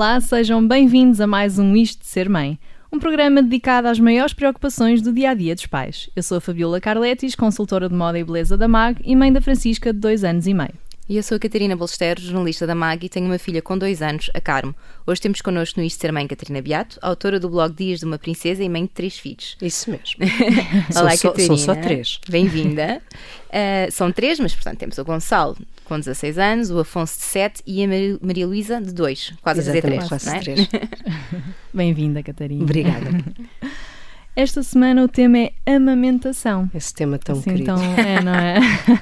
Olá, sejam bem-vindos a mais um Isto de Ser Mãe, um programa dedicado às maiores preocupações do dia a dia dos pais. Eu sou a Fabiola Carletis, consultora de moda e beleza da MAG e mãe da Francisca, de dois anos e meio. E eu sou a Catarina Bolstero, jornalista da MAG e tenho uma filha com dois anos, a Carmo. Hoje temos connosco no Isto Ser Mãe Catarina Beato, autora do blog Dias de uma Princesa e mãe de três filhos. Isso mesmo. Olá, são, Catarina. São só três. Bem-vinda. uh, são três, mas portanto temos o Gonçalo com 16 anos, o Afonso de 7 e a Maria Luísa de 2. Quase Exatamente, a dizer 3. Quase é? Bem-vinda, Catarina. Obrigada. Esta semana o tema é amamentação. Esse tema tão assim, querido. Então, é, não é?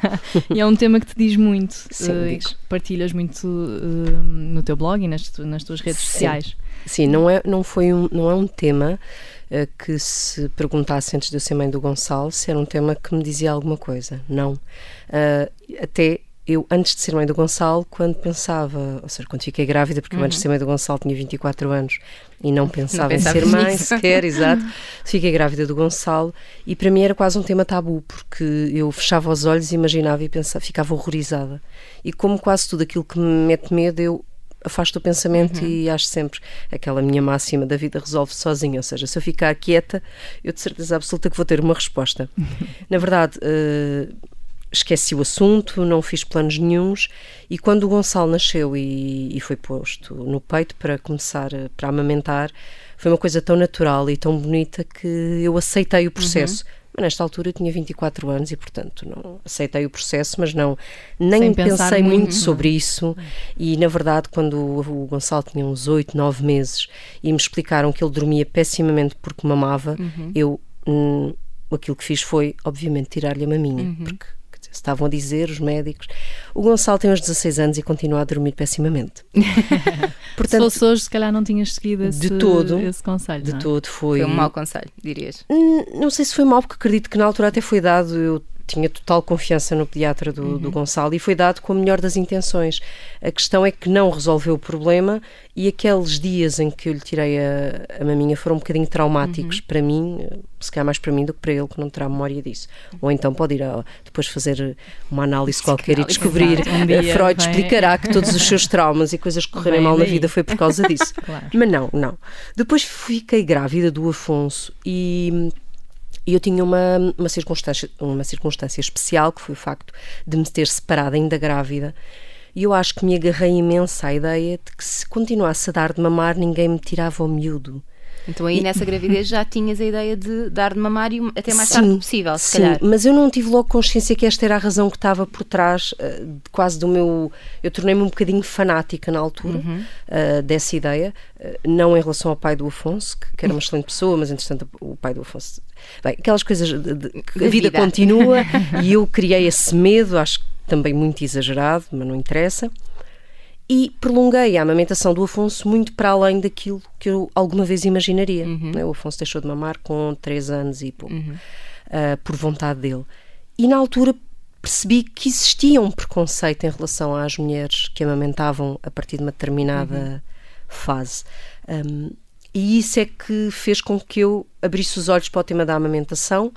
e é um tema que te diz muito. Sim, uh, diz. partilhas muito uh, no teu blog e nas, tu, nas tuas redes Sim. sociais. Sim, não é, não foi um, não é um tema uh, que se perguntasse antes de eu ser mãe do Gonçalo se era um tema que me dizia alguma coisa. Não. Até eu, antes de ser mãe do Gonçalo, quando pensava, ou seja, quando fiquei grávida, porque eu antes de ser mãe do Gonçalo tinha 24 anos e não pensava em ser pensavas mãe nisso. sequer, exato. Fiquei grávida do Gonçalo e para mim era quase um tema tabu, porque eu fechava os olhos, imaginava e pensava, ficava horrorizada. E como quase tudo aquilo que me mete medo, eu afasto o pensamento e acho sempre aquela minha máxima da vida resolve sozinha, ou seja, se eu ficar quieta, eu de certeza absoluta que vou ter uma resposta. Na verdade, eh, esqueci o assunto, não fiz planos nenhuns e quando o Gonçalo nasceu e, e foi posto no peito para começar a- para amamentar, foi uma coisa tão natural e tão bonita que eu aceitei o processo. Mas nesta altura eu tinha 24 anos e, portanto, não aceitei o processo, mas não nem pensei muito, sobre isso. E, na verdade, quando o, Gonçalo tinha uns 8, 9 meses e me explicaram que ele dormia pessimamente porque mamava, eu hum, aquilo que fiz foi, obviamente, tirar-lhe a maminha, porque estavam a dizer os médicos. O Gonçalo tem uns 16 anos e continua a dormir pessimamente. se fosse hoje, se calhar não tinhas seguido esse, de todo, esse conselho. de não é? todo foi. Foi um mau conselho, dirias. Hum, Não sei se foi mal, porque acredito que na altura até foi dado. Eu tinha total confiança no pediatra do, do Gonçalo e foi dado com a melhor das intenções. A questão é que não resolveu o problema e aqueles dias em que eu lhe tirei a, a maminha foram um bocadinho traumáticos para mim, se calhar mais para mim do que para ele, que não terá memória disso. Ou então pode ir a- depois fazer uma análise qualquer e descobrir. Um dia Freud vem- explicará que todos os seus traumas e coisas que correrem mal na vida foi por causa disso. Claro. Mas não, não. Depois fiquei grávida do Afonso e, e eu tinha uma, uma, circunstância, uma circunstância especial, que foi o facto de me ter separado ainda grávida. E eu acho que me agarrei imenso à ideia de que se continuasse a dar de mamar, ninguém me tirava o miúdo. Então aí nessa gravidez já tinhas a ideia de dar de mamar e até mais Sim, tarde possível, se sim, calhar. mas eu não tive logo consciência que esta era a razão que estava por trás de quase do meu. Eu tornei-me um bocadinho fanática na altura Uhum. eh, dessa ideia, eh, não em relação ao pai do Afonso, que, que era uma excelente pessoa, mas entretanto o pai do Afonso. Bem, aquelas coisas de, de- a vida vida. continua e eu criei esse medo, acho que também muito exagerado, mas não interessa. E prolonguei a amamentação do Afonso muito para além daquilo que eu alguma vez imaginaria. né? O Afonso deixou de mamar com 3 anos e pouco, ah, por vontade dele. E na altura percebi que existia um preconceito em relação às mulheres que amamentavam a partir de uma determinada fase. Um, e isso é que fez com que eu abrisse os olhos para o tema da amamentação,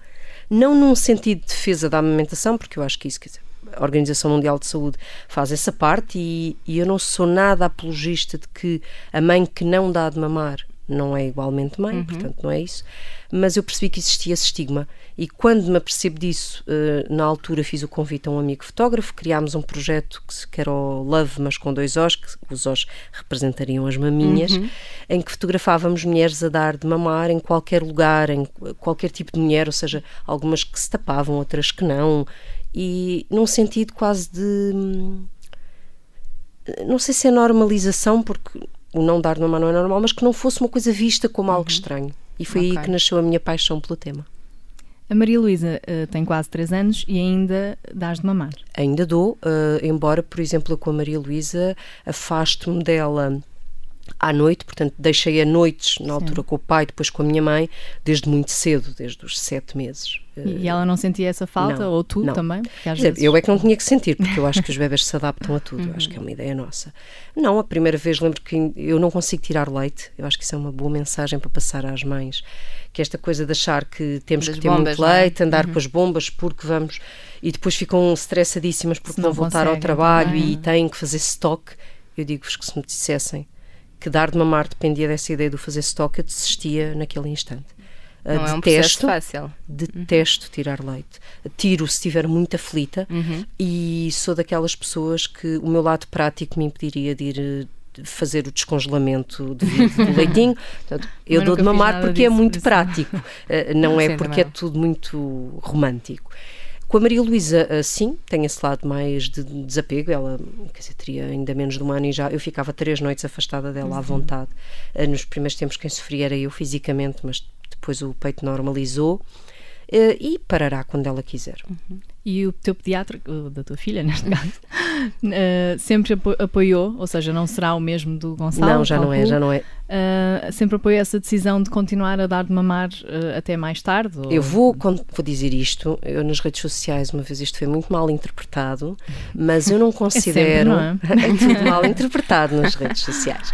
não num sentido de defesa da amamentação, porque eu acho que isso, quer dizer, a Organização Mundial de Saúde faz essa parte e, e eu não sou nada apologista de que a mãe que não dá de mamar não é igualmente mãe, portanto não é isso, mas eu percebi que existia esse estigma. E quando me apercebo disso, eh, na altura fiz o convite a um amigo fotógrafo, criámos um projeto que, se- que era o Love, mas com dois Os, que os Os representariam as maminhas, em que fotografávamos mulheres a dar de mamar em qualquer lugar, em qualquer tipo de mulher, ou seja, algumas que se tapavam, outras que não, e num sentido quase de hum, não sei se é normalização, porque o não dar de mamar não é normal, mas que não fosse uma coisa vista como algo estranho. E foi aí Ok. que nasceu a minha paixão pelo tema. A Maria Luísa eh, tem quase 3 anos e ainda dás de mamar. Ainda dou, eh, embora, por exemplo, com a Maria Luísa afasto-me dela à noite, portanto, deixei a noites, na altura com o pai, depois com a minha mãe, desde muito cedo, desde os sete meses. E ela não sentia essa falta? não, ou tu não. também? Dizer, vezes... eu é que não tinha que sentir, porque eu acho que os bebés se adaptam a tudo, eu acho que é uma ideia nossa. Não, a primeira vez lembro que eu não consigo tirar leite, eu acho que isso é uma boa mensagem para passar às mães, que esta coisa de achar que temos Das que ter bombas, muito é? leite, andar com as bombas porque vamos, e depois ficam estressadíssimas porque Se vão voltar ao conseguem trabalho e têm que fazer stock. Eu digo-vos que se me dissessem que dar de mamar dependia dessa ideia do fazer stock, eu desistia naquele instante. Não é um detesto, fácil. Detesto uhum. tirar leite. Tiro se estiver muito aflita uhum. e sou daquelas pessoas que o meu lado prático me impediria de ir fazer o descongelamento do, do leitinho. Portanto, eu dou de mamar porque é disso, é muito prático, uh, não é porque é tudo muito romântico. Com a Maria Luísa, uh, sim, tem esse lado mais de desapego. Ela, quer dizer, teria ainda menos de um ano e já eu ficava três noites afastada dela uhum. à vontade. Nos primeiros tempos, quem sofria era eu fisicamente, mas depois o peito normalizou. Uh, e parará quando ela quiser. Uhum. E o teu pediatra, da tua filha neste caso, uh, sempre apo apoiou, ou seja, não será o mesmo do Gonçalo? Não, já não é, já não é. Uh, sempre apoiou essa decisão de continuar a dar de mamar até mais tarde? Ou... Eu vou, vou dizer isto, eu nas redes sociais, uma vez isto foi muito mal interpretado, mas eu não considero. É, sempre, não é? é tudo mal interpretado nas redes sociais.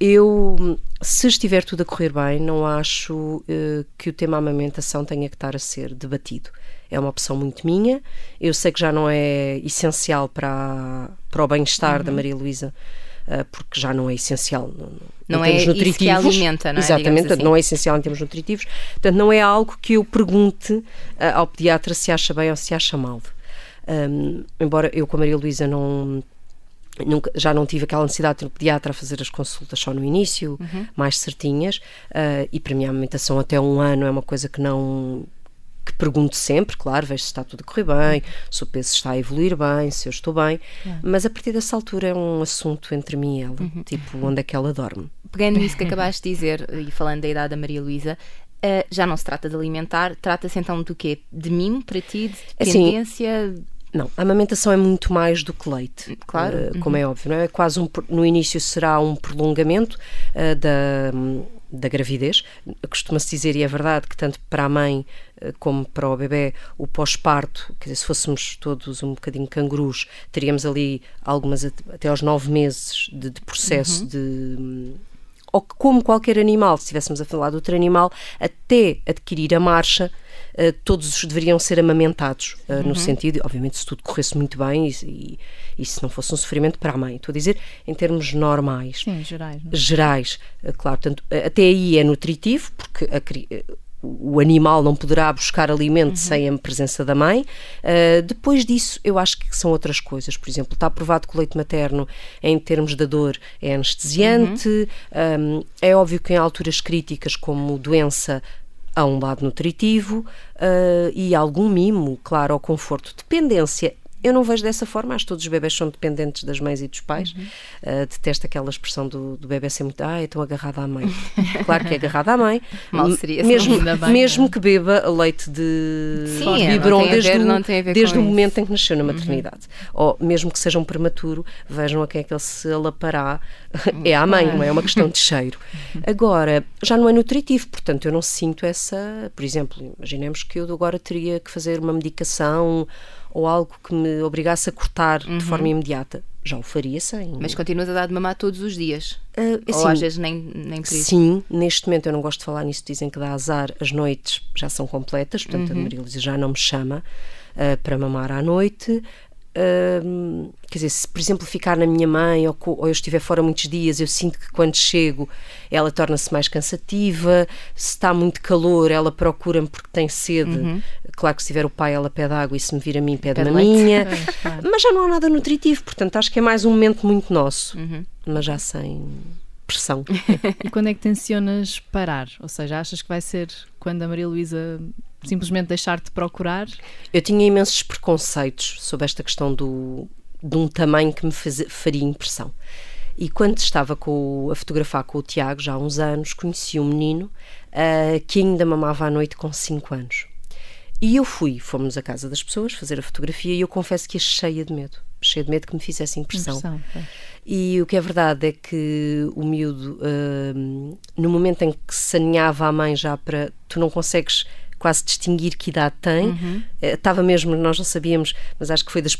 Eu, se estiver tudo a correr bem, não acho uh, que o tema amamentação tenha que estar a ser debatido. É uma opção muito minha. Eu sei que já não é essencial para, para o bem-estar uhum. da Maria Luísa, uh, porque já não é essencial. Não, não é nutritivos. que alimenta, não é? Exatamente, assim. não é essencial em termos nutritivos. Portanto, não é algo que eu pergunte uh, ao pediatra se acha bem ou se acha mal. Um, embora eu com a Maria Luísa não Nunca, já não tive aquela necessidade de ter um pediatra a fazer as consultas só no início, uhum. mais certinhas, uh, e para mim a amamentação até um ano é uma coisa que não que pergunto sempre, claro, vejo se está tudo a correr bem, se o peso está a evoluir bem, se eu estou bem, uhum. mas a partir dessa altura é um assunto entre mim e ela, uhum. tipo, onde é que ela dorme. Pegando nisso que acabaste de dizer, e falando da idade da Maria Luísa, uh, já não se trata de alimentar, trata-se então do quê? De mimo para ti, de assim, dependência? Assim, não, a amamentação é muito mais do que leite, claro, uh, como uhum. é óbvio, não é? Quase um, no início será um prolongamento uh, da, da gravidez. Costuma-se dizer, e é verdade, que tanto para a mãe uh, como para o bebê, o pós-parto, quer dizer, se fôssemos todos um bocadinho cangurus, teríamos ali algumas até aos nove meses de, de processo uhum. de ou como qualquer animal, se estivéssemos a falar de outro animal, até adquirir a marcha, todos deveriam ser amamentados, uhum. no sentido, obviamente, se tudo corresse muito bem e, e, e, se não fosse um sofrimento para a mãe. Estou a dizer em termos normais. Sim, gerais. Não? É? Gerais, uh, claro. Portanto, até aí é nutritivo, porque a, o animal não poderá buscar alimento uhum. sem a presença da mãe. Uh, depois disso, eu acho que são outras coisas. Por exemplo, está provado que o leite materno, em termos da dor, é anestesiante. Uhum. Um, é óbvio que em alturas críticas, como doença, há um lado nutritivo uh, e algum mimo, claro, ao conforto. Dependência eu não vejo dessa forma, acho que todos os bebés são dependentes das mães e dos pais. Uhum. Uh, detesto aquela expressão do, do bebê ser muito, ah, estão agarrado à mãe. claro que é agarrado à mãe. Mal seria mesmo, bem, mesmo é? que beba leite de, Sim, de biberon desde, ver, o, desde o momento em que nasceu na uhum. maternidade. Uhum. Ou mesmo que seja um prematuro, vejam a quem é que ele se alapará. é à mãe, não é? É uma questão de cheiro. Agora, já não é nutritivo, portanto, eu não sinto essa. Por exemplo, imaginemos que eu agora teria que fazer uma medicação ou algo que me obrigasse a cortar uhum. de forma imediata, já o faria sem. Mas continuas a dar de mamar todos os dias? Uh, assim, ou às vezes nem, nem por isso? Sim, neste momento eu não gosto de falar nisso, dizem que dá azar, as noites já são completas, portanto uhum. a Maria já não me chama uh, para mamar à noite. Uh, quer dizer, se por exemplo ficar na minha mãe ou, ou, eu estiver fora muitos dias, eu sinto que quando chego ela torna-se mais cansativa. Se está muito calor, ela procura-me porque tem sede. Uhum. Claro que se tiver o pai, ela pede água e se me vir a mim, pede, uma minha. Mas já não há nada nutritivo, portanto acho que é mais um momento muito nosso, uhum. mas já sem pressão. e quando é que tensionas parar? Ou seja, achas que vai ser quando a Maria Luísa simplesmente deixar de procurar? Eu tinha imensos preconceitos sobre esta questão do, de um tamanho que me faz, faria impressão. E quando estava com, a fotografar com o Tiago, já há uns anos, conheci um menino uh, que ainda mamava à noite com 5 anos. E eu fui, fomos à casa das pessoas fazer a fotografia e eu confesso que achei cheia de medo. Cheia de medo que me fizesse impressão. impressão. E o que é verdade é que o miúdo, uh, no momento em que se aninhava a mãe já para. Tu não consegues quase distinguir que idade tem. Uhum. Uh, estava mesmo, nós não sabíamos, mas acho que foi das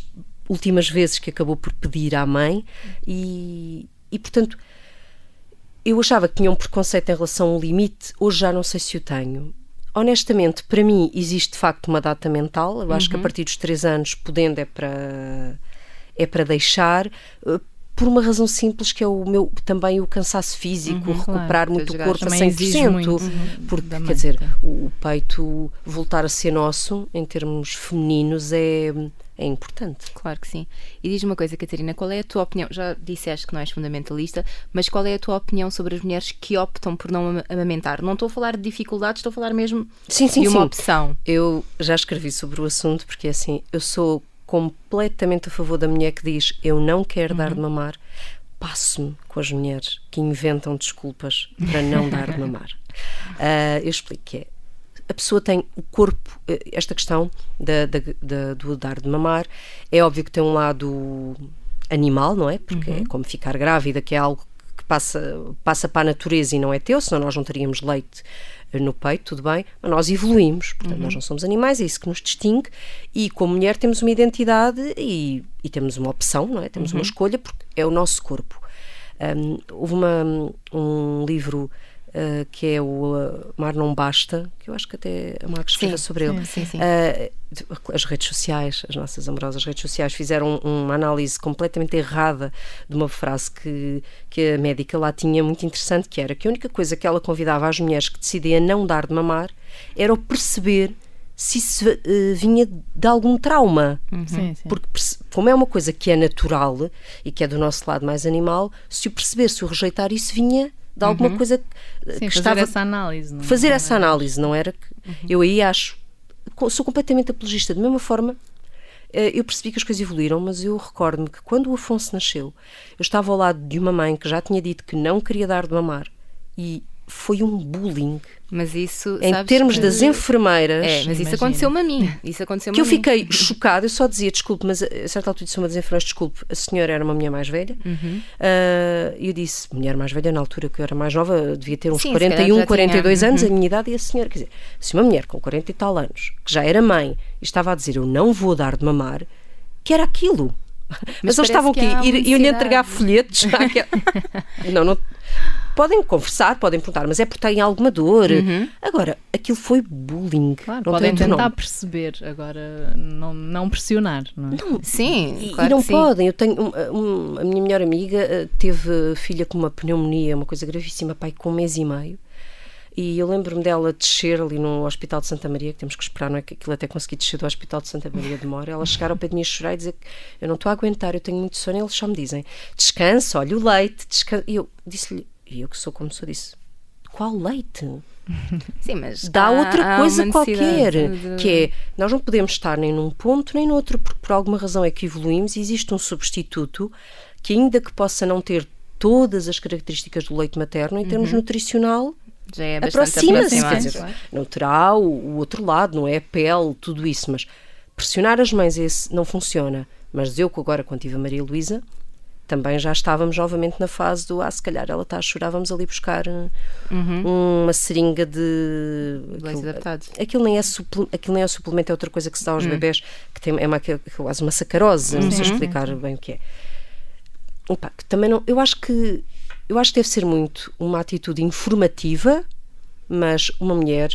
últimas vezes que acabou por pedir à mãe. E, e portanto, eu achava que tinha um preconceito em relação ao limite, hoje já não sei se o tenho honestamente, para mim existe de facto uma data mental. Eu acho que a uhum. partir dos três anos, podendo, é para, é para deixar. Por uma razão simples que é o meu também o cansaço físico, Uhum, recuperar claro. muito o corpo a Também exige 100%. muito Porque, da quer mãe, dizer, o, peito voltar a ser nosso, em termos femininos, é, é importante. Claro que sim. E diz-me uma coisa, Catarina, qual é a tua opinião? Já disseste que não és fundamentalista, mas qual é a tua opinião sobre as mulheres que optam por não ama- amamentar? Não estou a falar de dificuldades, estou a falar mesmo Sim, sim, de uma sim. opção. Eu já escrevi sobre o assunto porque assim, eu sou completamente a favor da mulher que diz eu não quero dar de mamar. Passo-me com as mulheres que inventam desculpas para não dar de mamar. Ah, eu explico que é. A pessoa tem o corpo, eh, esta questão da, da- da- do dar de mamar, é óbvio que tem um lado animal, não é? Porque é como ficar grávida, que é algo que passa, passa para a natureza e não é teu, senão nós não teríamos leite no peito, tudo bem, mas nós evoluímos, portanto nós não somos animais, é isso que nos distingue e como mulher temos uma identidade e, e temos uma opção, não é? Temos uma escolha porque é o nosso corpo. Um, houve uma- um livro uh, que é o uh, Mar Não Basta, que eu acho que até a Marcos escreveu Sim, sobre ele. sim, sim. Uh, as redes sociais, as nossas amorosas redes sociais, fizeram uma análise completamente errada de uma frase que, que a médica lá tinha muito interessante, que era que a única coisa que ela convidava às mulheres que decidiam não dar de mamar era o perceber se isso uh, vinha de algum trauma. Sim, sim. Porque, como é uma coisa que é natural e que é do nosso lado mais animal, se o perceber, se o rejeitar, isso vinha de alguma coisa que, Sim, que fazer estava. essa análise. Não? é? fazer não essa é? análise, não era que. Eu aí acho. Sou completamente apologista. Da mesma forma, eh, eu percebi que as coisas evoluíram, mas eu recordo-me que quando o Afonso nasceu, eu estava ao lado de uma mãe que já tinha dito que não queria dar de mamar e foi um bullying Mas isso, em sabes termos que- das enfermeiras. É, mas isso aconteceu-me a mim. Isso aconteceu que eu fiquei chocada, eu só dizia desculpe, mas a certa altura disse uma das enfermeiras, desculpe, a senhora era uma mulher mais velha. Uhum. E eu disse, mulher mais velha, na altura que eu era mais nova, devia ter uns Sim, se calhar 41, já 42 tinha. anos, Uhum. a minha idade e a senhora. Quer dizer, se uma mulher com 40 e tal anos, que já era mãe, e estava a dizer eu não vou dar de mamar, que era aquilo. Mas, parece eles estavam aqui, iam-lhe entregar folhetos. não, não. Podem conversar, podem perguntar, mas é porque têm alguma dor. Agora, aquilo foi bullying. Claro, não podem tentar nome. perceber, agora não, não pressionar. Não é? Sim, E, claro e não que sim. podem. Eu tenho um- um- a minha melhor amiga eh, teve filha com uma pneumonia, uma coisa gravíssima, pai, com um mês e meio. E eu lembro-me dela descer ali no Hospital de Santa Maria, que temos que esperar, não é? Que aquilo até consegui descer do Hospital de Santa Maria demora. Ela chegar ao pé de mim a chorar e dizer que eu não estou a aguentar, eu tenho muito sono. E eles só me dizem: descansa, olha o leite, descansa. E eu disse-lhe, e eu que sou como sou, disse: qual leite? Sim, mas dá há- outra coisa qualquer, de- que é, nós não podemos estar nem num ponto nem no outro, porque por alguma razão é que evoluímos e existe um substituto que ainda que possa não ter todas as características do leite materno, em termos nutricional, Já é bastante aproxima-se, dizer, não terá o, o outro lado, não é? A pele, tudo isso, mas pressionar as mães esse não funciona. Mas eu, que agora, quando tive a Maria Luísa, também já estávamos novamente na fase do, ah, se calhar ela está a chorar, vamos ali buscar uh, uma seringa de... Leite aquilo- adaptado. Aquilo nem, é suple- aquilo nem é suplemento, é outra coisa que se dá aos bebés, que tem, é uma, é quase uma sacarose, não sei explicar bem o que é. Opa, que também não, eu acho que eu acho que deve ser muito uma atitude informativa, mas uma mulher,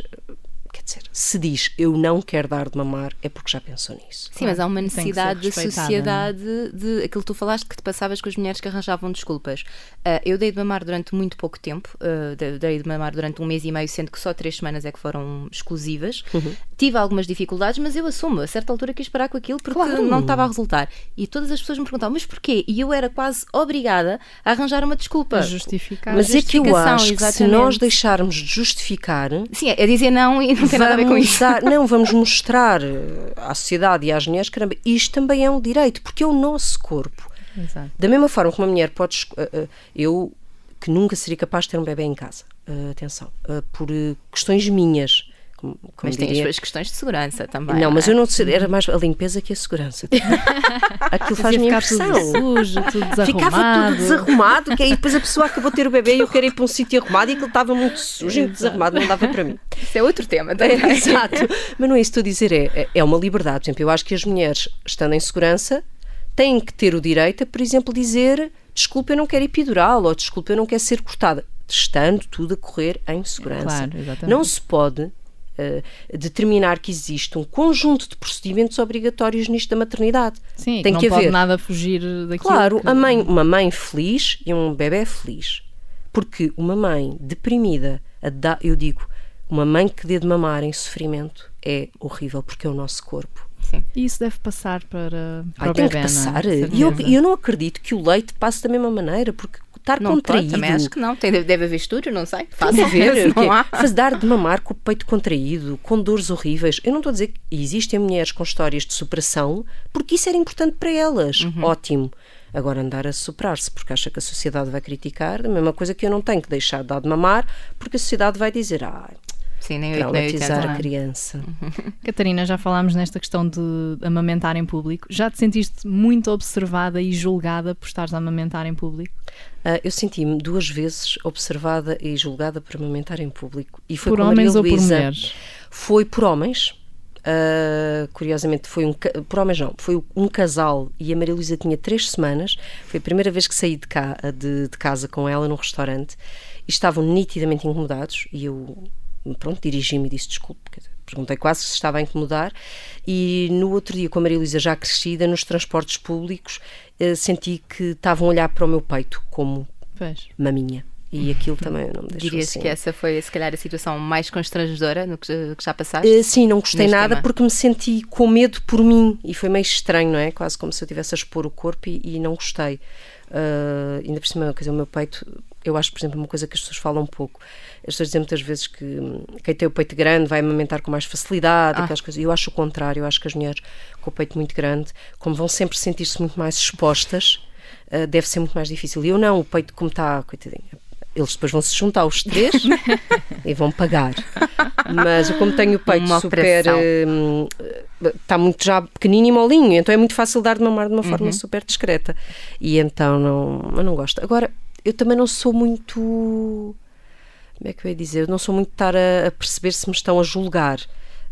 quer dizer, se diz eu não quero dar de mamar, é porque já pensou nisso. Sim, mas há uma necessidade da respeitada, sociedade de aquilo que tu falaste que te passavas com as mulheres que arranjavam desculpas. Ah, eu dei de mamar durante muito pouco tempo, de- dei de mamar durante um mês e meio, sendo que só três semanas é que foram exclusivas. Tive algumas dificuldades, mas eu assumo, a certa altura quis parar com aquilo porque Claro. não estava a resultar. E todas as pessoas me perguntavam, mas porquê? E eu era quase obrigada a arranjar uma desculpa. A justificar. Mas é que eu justificação, acho que se nós deixarmos de justificar, Sim, é dizer não e não tem nada a ver com vamos isso. dar- não, vamos mostrar eh, à sociedade e às mulheres, caramba, isto também é um direito, porque é o nosso corpo. Exato. Da mesma forma que uma mulher pode. eh, eh, Eu, que nunca seria capaz de ter um bebê em casa, atenção, por questões minhas. Como, como Mas tem as suas questões de segurança também. Não, mas é? eu não sei, era mais a limpeza que a segurança. Aquilo faz-me impressão. tudo sujo, tudo desarrumado. Ficava tudo desarrumado, que aí depois a pessoa acabou de ter o bebê e eu queria ir para um sítio arrumado e aquilo estava muito sujo e desarrumado, não dava para mim. Isso é outro tema É, também. exato. Mas não é isso que estou a dizer, é, é uma liberdade. Por exemplo, eu acho que as mulheres, estando em segurança, têm que ter o direito a, por exemplo, dizer desculpa, eu não quero epidural ou desculpa, eu não quero ser cortada. Estando tudo a correr em segurança. Claro, exatamente. não se pode uh, determinar que existe um conjunto de procedimentos obrigatórios nisto da maternidade. Sim, tem que que não pode haver. nada fugir daquilo. Claro, que... a mãe, uma mãe feliz e um bebê feliz. Porque uma mãe deprimida, da- eu digo, uma mãe que dê de mamar em sofrimento é horrível porque é o nosso corpo. Sim. E isso deve passar para, para Ai, o tem bebê, que não é? passar. De E eu, eu não acredito que o leite passe da mesma maneira, porque estar Não pode, contraído. também acho que não. Tem, deve haver estudos, não sei. Fácil a ver, não há. fazer dar de mamar com o peito contraído, com dores horríveis. Eu não estou a dizer que existem mulheres com histórias de superação, porque isso era importante para elas. Uhum. Ótimo. Agora andar a superar-se porque acha que a sociedade vai criticar, a mesma coisa que eu não tenho que deixar de dar de mamar, porque a sociedade vai dizer, ah, Sim, nem 8, nem traumatizar 80. a criança. Catarina, já falámos nesta questão de amamentar em público. Já te sentiste muito observada e julgada por estares a amamentar em público? Ah, eu senti-me duas vezes observada e julgada por amamentar em público. E foi por homens ou por mulheres? Foi por homens. Uh, curiosamente, foi um, por homens não, foi um casal e a Maria Luísa tinha três semanas. Foi a primeira vez que saí de, cá, de, de casa com ela num restaurante e estavam nitidamente incomodados. E eu, pronto, dirigi-me e disse desculpe. Perguntei quase se estava a incomodar. E no outro dia, com a Maria Luísa já crescida, nos transportes públicos, uh, senti que estavam a olhar para o meu peito como Pois. maminha. E aquilo também não me deixou Dirias assim. que essa foi, se calhar, a situação mais constrangedora no que, que já passaste? Uh, sim, não gostei nada tema? porque me senti com medo por mim e foi meio estranho, não é? Quase como se eu estivesse a expor o corpo e, e não gostei. Uh, ainda por cima, quer dizer, o meu peito, eu acho, por exemplo, uma coisa que as pessoas falam um pouco. As pessoas dizem muitas vezes que quem tem o peito grande vai amamentar com mais facilidade, Ah. aquelas coisas. Eu acho o contrário, eu acho que as mulheres com o peito muito grande, como vão sempre sentir-se muito mais expostas, uh, deve ser muito mais difícil. E eu não, o peito como está, coitadinha. Eles depois vão se juntar os três e vão pagar. Mas eu, como tenho o peito Uma super. operação. hum, Está muito já pequenino e molinho, então é muito fácil dar de mamar de uma Uhum. forma super discreta. E então não, eu não gosto. Agora, eu também não sou muito. Como é que eu ia dizer? Eu não sou muito de estar a, a perceber se me estão a julgar.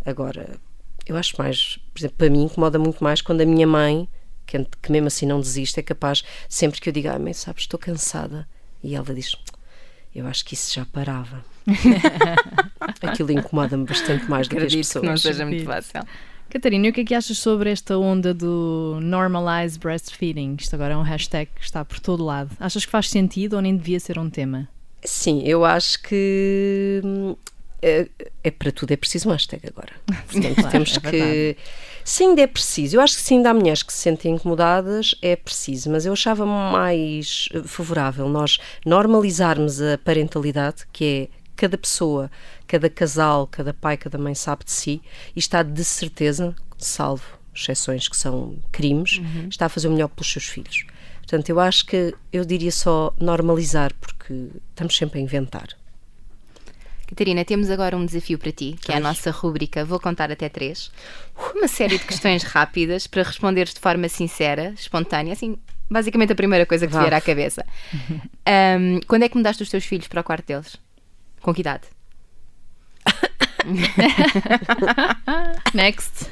Agora, eu acho mais. Por exemplo, para mim incomoda muito mais quando a minha mãe, que, que mesmo assim não desiste, é capaz, sempre que eu diga, ah, mãe, sabes, estou cansada. E ela diz, eu acho que isso já parava. Aquilo incomoda-me bastante mais do que as Acredito que não pessoas. seja muito Acredito. fácil. Catarina, e o que é que achas sobre esta onda do normalize breastfeeding? Isto agora é um hashtag que está por todo lado. Achas que faz sentido ou nem devia ser um tema? Sim, eu acho que hum, é, é para tudo é preciso um hashtag agora. Portanto, Claro, temos é que. verdade. Se ainda é preciso, eu acho que se ainda há mulheres que se sentem incomodadas, é preciso, mas eu achava mais favorável nós normalizarmos a parentalidade, que é cada pessoa, cada casal, cada pai, cada mãe sabe de si e está de certeza, salvo exceções que são crimes, está a fazer o melhor pelos seus filhos. Portanto, eu acho que eu diria só normalizar, porque estamos sempre a inventar. Catarina, temos agora um desafio para ti, que é a nossa rúbrica Vou Contar Até Três. Uma série de questões rápidas para responderes de forma sincera, espontânea, assim, basicamente a primeira coisa que te vier à cabeça. Ahm, quando é que mudaste os teus filhos para o quarto deles? Com que idade? Next.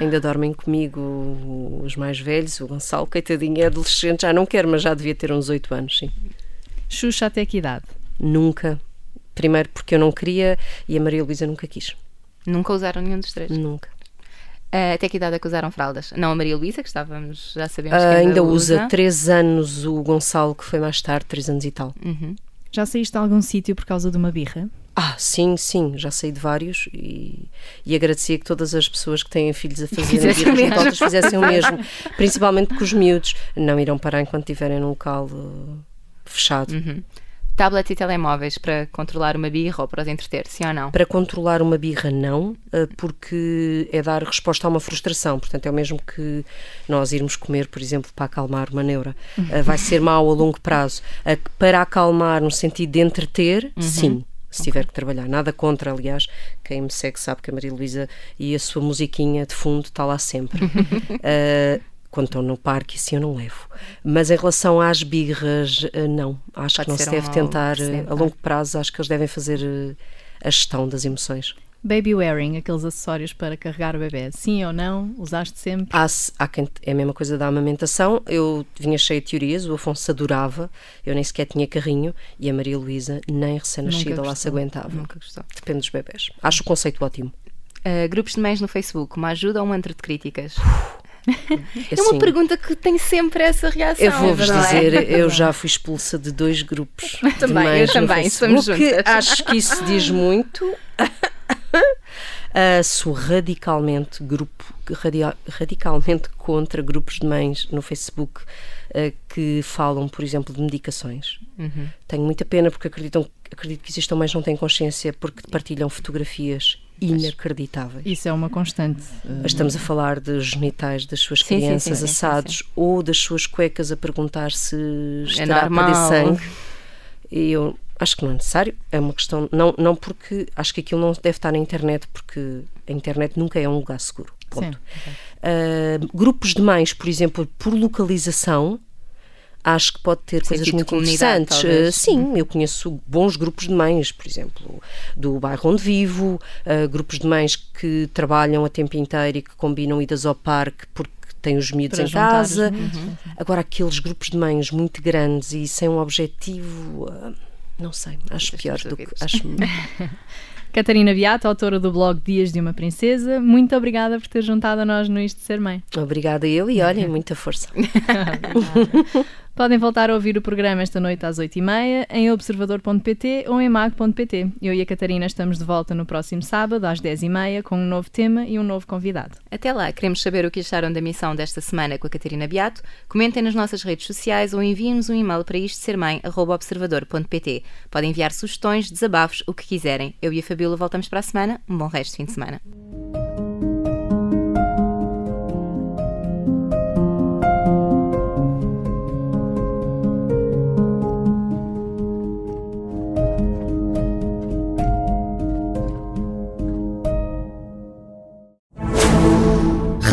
Ainda dormem comigo os mais velhos, o Gonçalo, coitadinho, é adolescente, já não quero, mas já devia ter uns 8 anos, sim. Xuxa até que idade? Nunca. Primeiro porque eu não queria e a Maria Luísa nunca quis. Nunca usaram nenhum dos três. Nunca. Ah, até que idade é que usaram fraldas? Não a Maria Luísa, que estávamos, já sabemos que Ah, ainda, ainda usa usa. 3 anos o Gonçalo, que foi mais tarde, 3 anos e tal. Uhum. Já saíste de algum sítio por causa de uma birra? Ah, sim, sim, já saí de vários e, e agradecia que todas as pessoas que têm filhos a fazer Fizessem o birras mesmo. juntotas fizessem o mesmo. Principalmente porque os miúdos não irão parar enquanto estiverem num local uh, fechado. Uhum. Tablets e telemóveis para controlar uma birra ou para os entreter, sim ou não? Para controlar uma birra, não, uh, porque é dar resposta a uma frustração. Portanto, é o mesmo que nós irmos comer, por exemplo, para acalmar uma neura. Uh, vai ser mau a longo prazo. Para acalmar, no sentido de entreter, sim. Se tiver que trabalhar. Nada contra, aliás, quem me segue sabe que a Maria Luísa e a sua musiquinha de fundo está lá sempre. Uh, quando estão no parque, assim eu não levo. Mas em relação às birras, uh, não. Acho Pode que não se deve um tentar, precedente, a é? longo prazo, acho que eles devem fazer a gestão das emoções. Baby wearing, aqueles acessórios para carregar o bebê, sim ou não? Usaste sempre? Há, há quem, é a mesma coisa da amamentação. Eu vinha cheia de teorias, o Afonso adorava, eu nem sequer tinha carrinho e a Maria Luísa, nem recém-nascida, lá se aguentava. Nunca gostou. Depende dos bebés. Acho o conceito ótimo. Uh, grupos de mães no Facebook, uma ajuda ou um antro de críticas? É é uma assim, pergunta que tem sempre essa reação. Eu vou-vos é? dizer, eu já fui expulsa de dois grupos. de Também, eu mães no também, Facebook. somos juntas. Acho que isso diz muito. Ah, sou radicalmente grupo, radia- radicalmente contra grupos de mães no Facebook ah, que falam, por exemplo, de medicações. Uhum. Tenho muita pena porque acreditam, acredito que existam mães que não têm consciência porque partilham fotografias inacreditáveis. Isso é uma constante. uh, Mas Estamos a falar dos genitais das suas Sim, crianças sim, sim, assados ou das suas cuecas a perguntar se É estará a normal. perder sangue. E eu acho que não é necessário. É uma questão. Não, não porque. Acho que aquilo não deve estar na internet, porque a internet nunca é um lugar seguro. Ponto. Sim. Ah, grupos de mães, por exemplo, por localização. Acho que pode ter coisas muito interessantes. talvez. Ah, sim, eu conheço bons grupos de mães, por exemplo, do bairro onde vivo, ah, grupos de mães que trabalham a tempo inteiro e que combinam idas ao parque porque têm os miúdos Para em casa. sim. Agora, aqueles grupos de mães muito grandes e sem um objetivo, ah, não sei, acho pior do que. Acho, Catarina Beato, autora do blog Dias de uma Princesa, muito obrigada por ter juntado a nós no Isto de Ser Mãe. obrigada a ele e olhem, muita força. Podem voltar a ouvir o programa esta noite às 8h30 em observador.pt ou em mag.pt. Eu e a Catarina estamos de volta no próximo sábado às 10h30 com um novo tema e um novo convidado. Até lá, queremos saber o que acharam da missão desta semana com a Catarina Beato. Comentem nas nossas redes sociais ou enviem-nos um e-mail para isto ser mãe.observador.pt. Podem enviar sugestões, desabafos, o que quiserem. Eu e a Fabíola voltamos para a semana. Um bom resto de fim de semana.